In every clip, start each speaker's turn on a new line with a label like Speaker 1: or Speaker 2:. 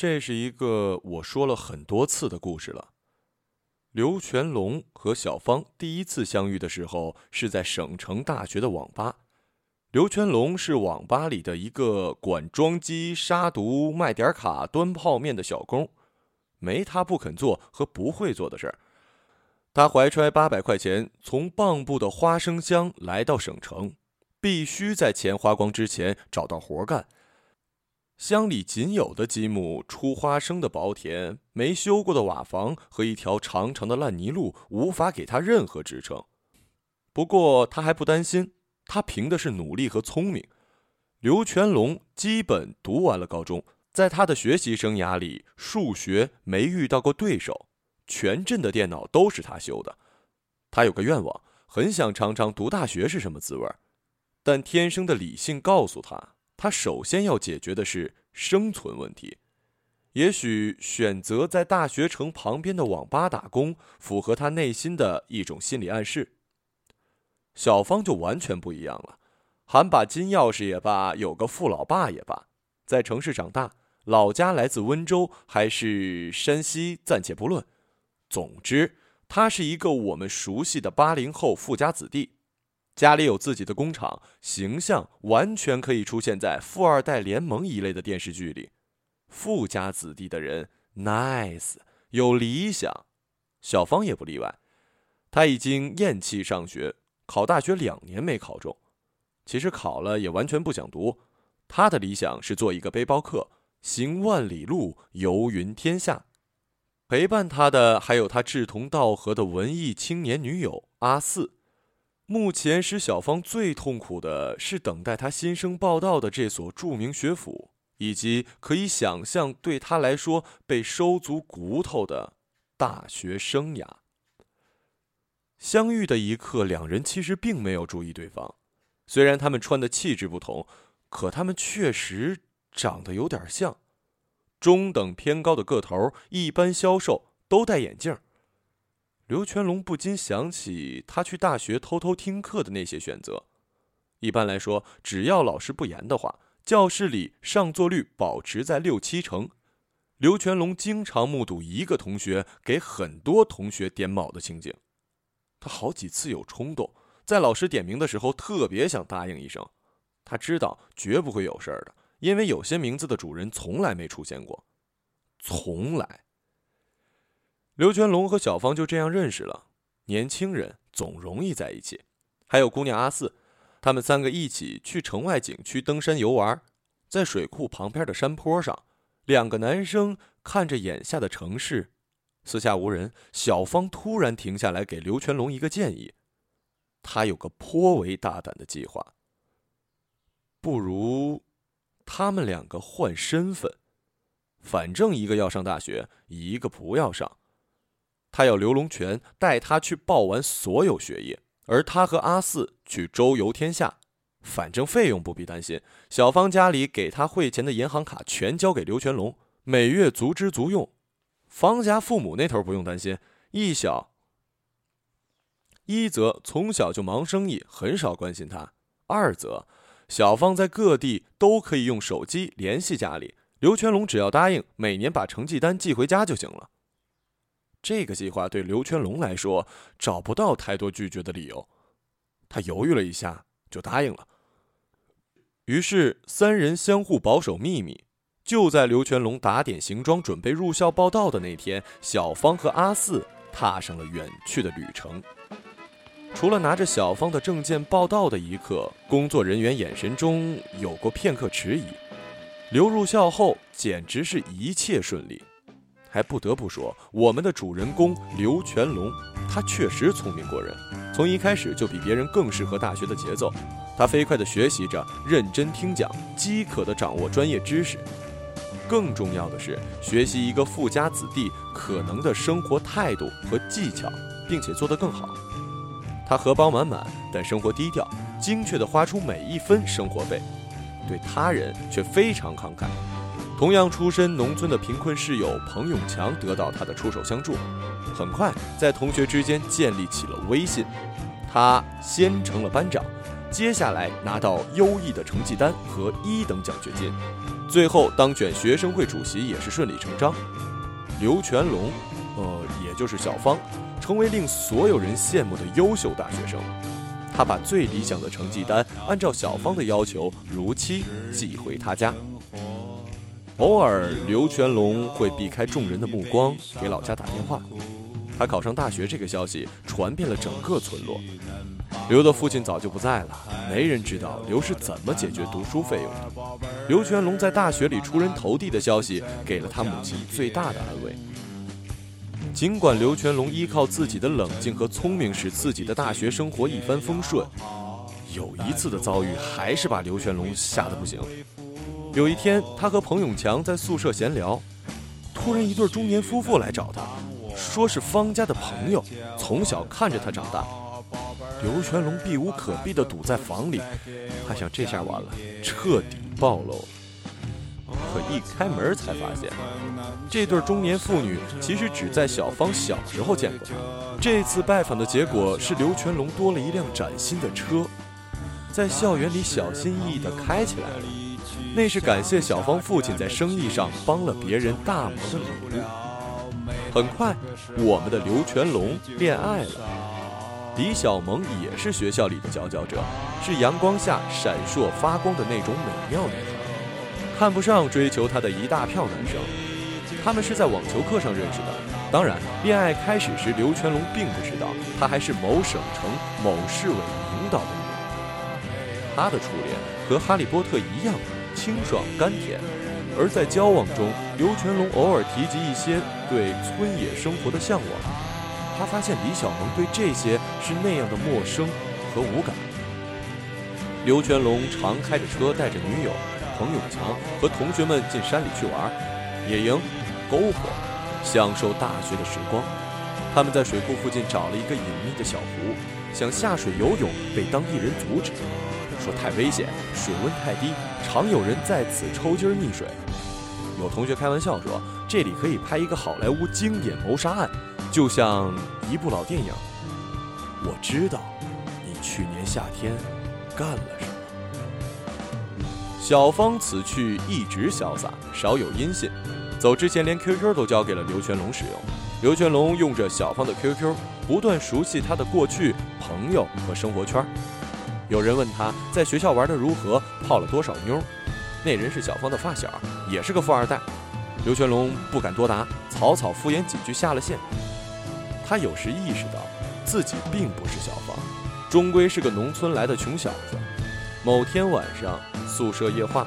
Speaker 1: 这是一个我说了很多次的故事了。刘全龙和小芳第一次相遇的时候是在省城大学的网吧。刘全龙是网吧里的一个管装机、杀毒、卖点卡、端泡面的小工，没他不肯做和不会做的事儿。他怀揣八百块钱从蚌埠的花生乡来到省城，必须在钱花光之前找到活干。乡里仅有的几亩出花生的薄田，没修过的瓦房和一条长长的烂泥路，无法给他任何支撑。不过他还不担心，他凭的是努力和聪明。刘全龙基本读完了高中，在他的学习生涯里，数学没遇到过对手，全镇的电脑都是他修的。他有个愿望，很想尝尝读大学是什么滋味，但天生的理性告诉他。他首先要解决的是生存问题，也许选择在大学城旁边的网吧打工，符合他内心的一种心理暗示。小芳就完全不一样了，含把金钥匙也罢，有个富老爸也罢，在城市长大，老家来自温州还是山西暂且不论，总之，他是一个我们熟悉的八零后富家子弟。家里有自己的工厂，形象完全可以出现在《富二代联盟》一类的电视剧里。富家子弟的人，nice，有理想。小芳也不例外，他已经厌弃上学，考大学两年没考中。其实考了也完全不想读。他的理想是做一个背包客，行万里路，游云天下。陪伴他的还有他志同道合的文艺青年女友阿四。目前使小芳最痛苦的是等待她新生报道的这所著名学府，以及可以想象对她来说被收足骨头的大学生涯。相遇的一刻，两人其实并没有注意对方，虽然他们穿的气质不同，可他们确实长得有点像，中等偏高的个头，一般消瘦，都戴眼镜。刘全龙不禁想起他去大学偷偷听课的那些选择。一般来说，只要老师不严的话，教室里上座率保持在六七成。刘全龙经常目睹一个同学给很多同学点卯的情景。他好几次有冲动，在老师点名的时候特别想答应一声。他知道绝不会有事儿的，因为有些名字的主人从来没出现过，从来。刘全龙和小芳就这样认识了。年轻人总容易在一起，还有姑娘阿四，他们三个一起去城外景区登山游玩，在水库旁边的山坡上，两个男生看着眼下的城市，四下无人。小芳突然停下来，给刘全龙一个建议，他有个颇为大胆的计划。不如，他们两个换身份，反正一个要上大学，一个不要上。他要刘龙泉带他去报完所有学业，而他和阿四去周游天下。反正费用不必担心，小芳家里给他汇钱的银行卡全交给刘全龙，每月足支足用。方家父母那头不用担心，一小一则从小就忙生意，很少关心他；二则小芳在各地都可以用手机联系家里，刘全龙只要答应每年把成绩单寄回家就行了。这个计划对刘全龙来说找不到太多拒绝的理由，他犹豫了一下就答应了。于是三人相互保守秘密。就在刘全龙打点行装准备入校报道的那天，小芳和阿四踏上了远去的旅程。除了拿着小芳的证件报到的一刻，工作人员眼神中有过片刻迟疑。刘入校后，简直是一切顺利。还不得不说，我们的主人公刘全龙，他确实聪明过人，从一开始就比别人更适合大学的节奏。他飞快地学习着，认真听讲，饥渴地掌握专业知识。更重要的是，学习一个富家子弟可能的生活态度和技巧，并且做得更好。他荷包满满，但生活低调，精确地花出每一分生活费，对他人却非常慷慨。同样出身农村的贫困室友彭永强得到他的出手相助，很快在同学之间建立起了威信。他先成了班长，接下来拿到优异的成绩单和一等奖学金，最后当选学生会主席也是顺理成章。刘全龙，呃，也就是小芳，成为令所有人羡慕的优秀大学生。他把最理想的成绩单按照小芳的要求如期寄回他家。偶尔，刘全龙会避开众人的目光，给老家打电话。他考上大学这个消息传遍了整个村落。刘的父亲早就不在了，没人知道刘是怎么解决读书费用的。刘全龙在大学里出人头地的消息，给了他母亲最大的安慰。尽管刘全龙依靠自己的冷静和聪明，使自己的大学生活一帆风顺，有一次的遭遇还是把刘全龙吓得不行。有一天，他和彭永强在宿舍闲聊，突然一对中年夫妇来找他，说是方家的朋友，从小看着他长大。刘全龙避无可避地堵在房里，他想这下完了，彻底暴露了。可一开门才发现，这对中年妇女其实只在小芳小时候见过他。这次拜访的结果是刘全龙多了一辆崭新的车，在校园里小心翼翼地开起来了。那是感谢小芳父亲在生意上帮了别人大忙的礼物。很快，我们的刘全龙恋爱了。李小萌也是学校里的佼佼者，是阳光下闪烁发光的那种美妙女孩，看不上追求她的一大票男生。他们是在网球课上认识的。当然，恋爱开始时，刘全龙并不知道她还是某省城某市委领导的女儿。他的初恋和哈利波特一样清爽甘甜，而在交往中，刘全龙偶尔提及一些对村野生活的向往。他发现李小萌对这些是那样的陌生和无感。刘全龙常开着车带着女友彭永强和同学们进山里去玩，野营、篝火，享受大学的时光。他们在水库附近找了一个隐秘的小湖，想下水游泳，被当地人阻止，说太危险，水温太低，常有人在此抽筋溺水。有同学开玩笑说，这里可以拍一个好莱坞经典谋杀案。就像一部老电影，我知道你去年夏天干了什么。小芳此去一直潇洒，少有音信。走之前连 QQ 都交给了刘全龙使用。刘全龙用着小芳的 QQ，不断熟悉她的过去、朋友和生活圈。有人问他在学校玩的如何，泡了多少妞，那人是小芳的发小，也是个富二代。刘全龙不敢多答，草草敷衍几句下了线。他有时意识到，自己并不是小芳，终归是个农村来的穷小子。某天晚上，宿舍夜话，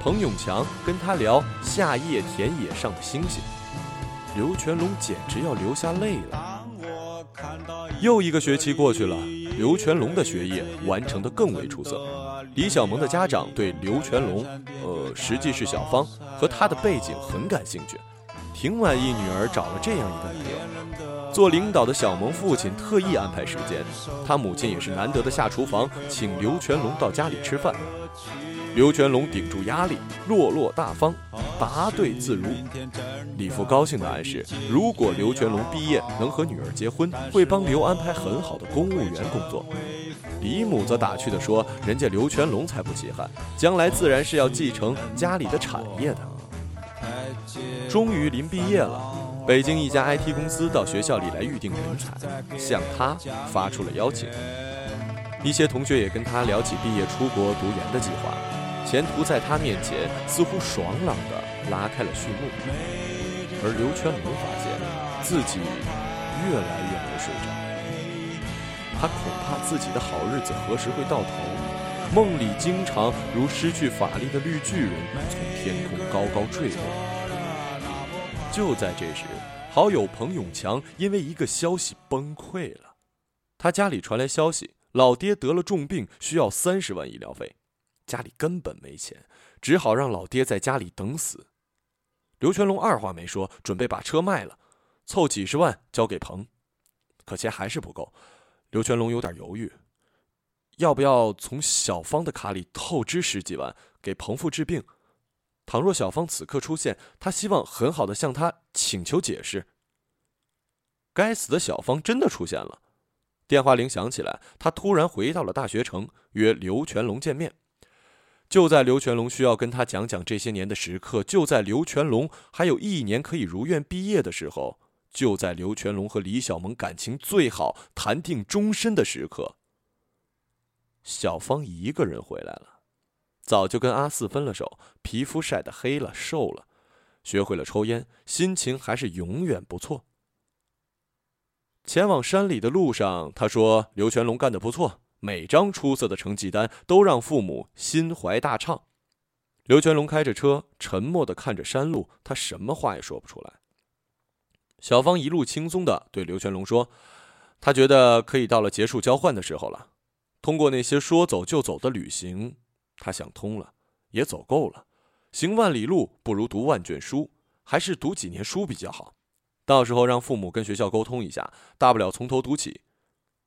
Speaker 1: 彭永强跟他聊夏夜田野上的星星，刘全龙简直要流下泪了。又一个学期过去了，刘全龙的学业完成的更为出色。李小萌的家长对刘全龙，呃，实际是小芳和他的背景很感兴趣，挺满意女儿找了这样一个男友。做领导的小萌父亲特意安排时间，他母亲也是难得的下厨房，请刘全龙到家里吃饭。刘全龙顶住压力，落落大方，答对自如。李父高兴地暗示，如果刘全龙毕业能和女儿结婚，会帮刘安排很好的公务员工作。李母则打趣地说：“人家刘全龙才不稀罕，将来自然是要继承家里的产业的。”终于临毕业了。北京一家 IT 公司到学校里来预定人才，向他发出了邀请。一些同学也跟他聊起毕业出国读研的计划，前途在他面前似乎爽朗地拉开了序幕。而刘全龙发现自己越来越没睡着，他恐怕自己的好日子何时会到头？梦里经常如失去法力的绿巨人从天空高高坠落。就在这时，好友彭永强因为一个消息崩溃了。他家里传来消息，老爹得了重病，需要三十万医疗费，家里根本没钱，只好让老爹在家里等死。刘全龙二话没说，准备把车卖了，凑几十万交给彭。可钱还是不够，刘全龙有点犹豫，要不要从小芳的卡里透支十几万给彭父治病？倘若小芳此刻出现，他希望很好的向他请求解释。该死的小芳真的出现了，电话铃响起来，他突然回到了大学城，约刘全龙见面。就在刘全龙需要跟他讲讲这些年的时刻，就在刘全龙还有一年可以如愿毕业的时候，就在刘全龙和李小萌感情最好、谈定终身的时刻，小芳一个人回来了，早就跟阿四分了手，皮肤晒得黑了，瘦了，学会了抽烟，心情还是永远不错。前往山里的路上，他说：“刘全龙干得不错。”每张出色的成绩单都让父母心怀大畅。刘全龙开着车，沉默的看着山路，他什么话也说不出来。小芳一路轻松的对刘全龙说：“他觉得可以到了结束交换的时候了。通过那些说走就走的旅行，他想通了，也走够了。行万里路不如读万卷书，还是读几年书比较好。到时候让父母跟学校沟通一下，大不了从头读起。”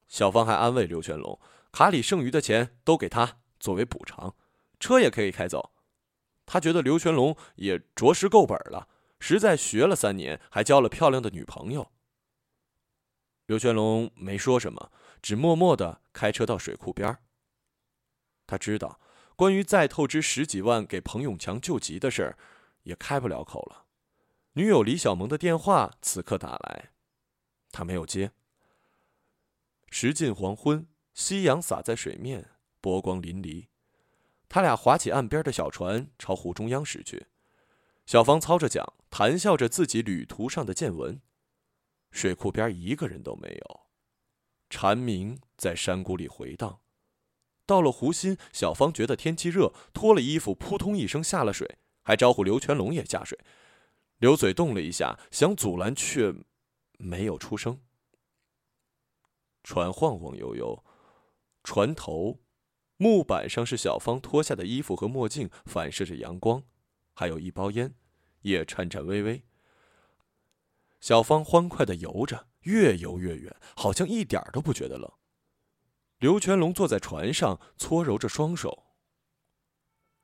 Speaker 1: 小芳还安慰刘全龙。卡里剩余的钱都给他作为补偿，车也可以开走。他觉得刘全龙也着实够本了，实在学了三年，还交了漂亮的女朋友。刘全龙没说什么，只默默的开车到水库边他知道，关于再透支十几万给彭永强救急的事儿，也开不了口了。女友李小萌的电话此刻打来，他没有接。时近黄昏。夕阳洒在水面，波光粼粼。他俩划起岸边的小船，朝湖中央驶去。小芳操着桨，谈笑着自己旅途上的见闻。水库边一个人都没有，蝉鸣在山谷里回荡。到了湖心，小芳觉得天气热，脱了衣服，扑通一声下了水，还招呼刘全龙也下水。刘嘴动了一下，想阻拦，却没有出声。船晃晃悠悠。船头，木板上是小芳脱下的衣服和墨镜，反射着阳光，还有一包烟，也颤颤巍巍。小芳欢快的游着，越游越远，好像一点都不觉得冷。刘全龙坐在船上，搓揉着双手。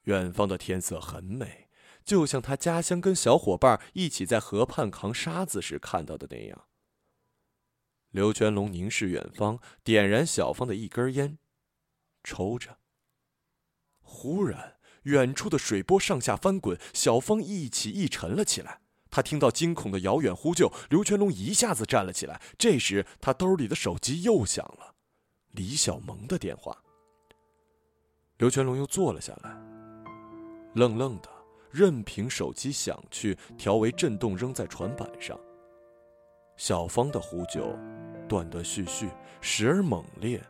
Speaker 1: 远方的天色很美，就像他家乡跟小伙伴一起在河畔扛沙子时看到的那样。刘全龙凝视远方，点燃小芳的一根烟，抽着。忽然，远处的水波上下翻滚，小芳一起一沉了起来。他听到惊恐的遥远呼救，刘全龙一下子站了起来。这时，他兜里的手机又响了，李小萌的电话。刘全龙又坐了下来，愣愣的，任凭手机响去，调为震动，扔在船板上。小芳的呼救。断断续续，时而猛烈，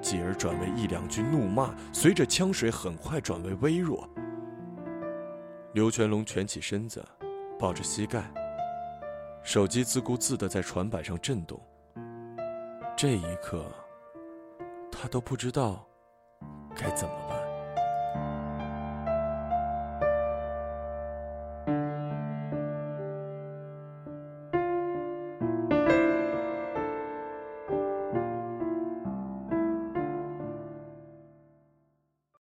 Speaker 1: 继而转为一两句怒骂，随着枪水很快转为微弱。刘全龙蜷起身子，抱着膝盖，手机自顾自地在船板上震动。这一刻，他都不知道该怎么办。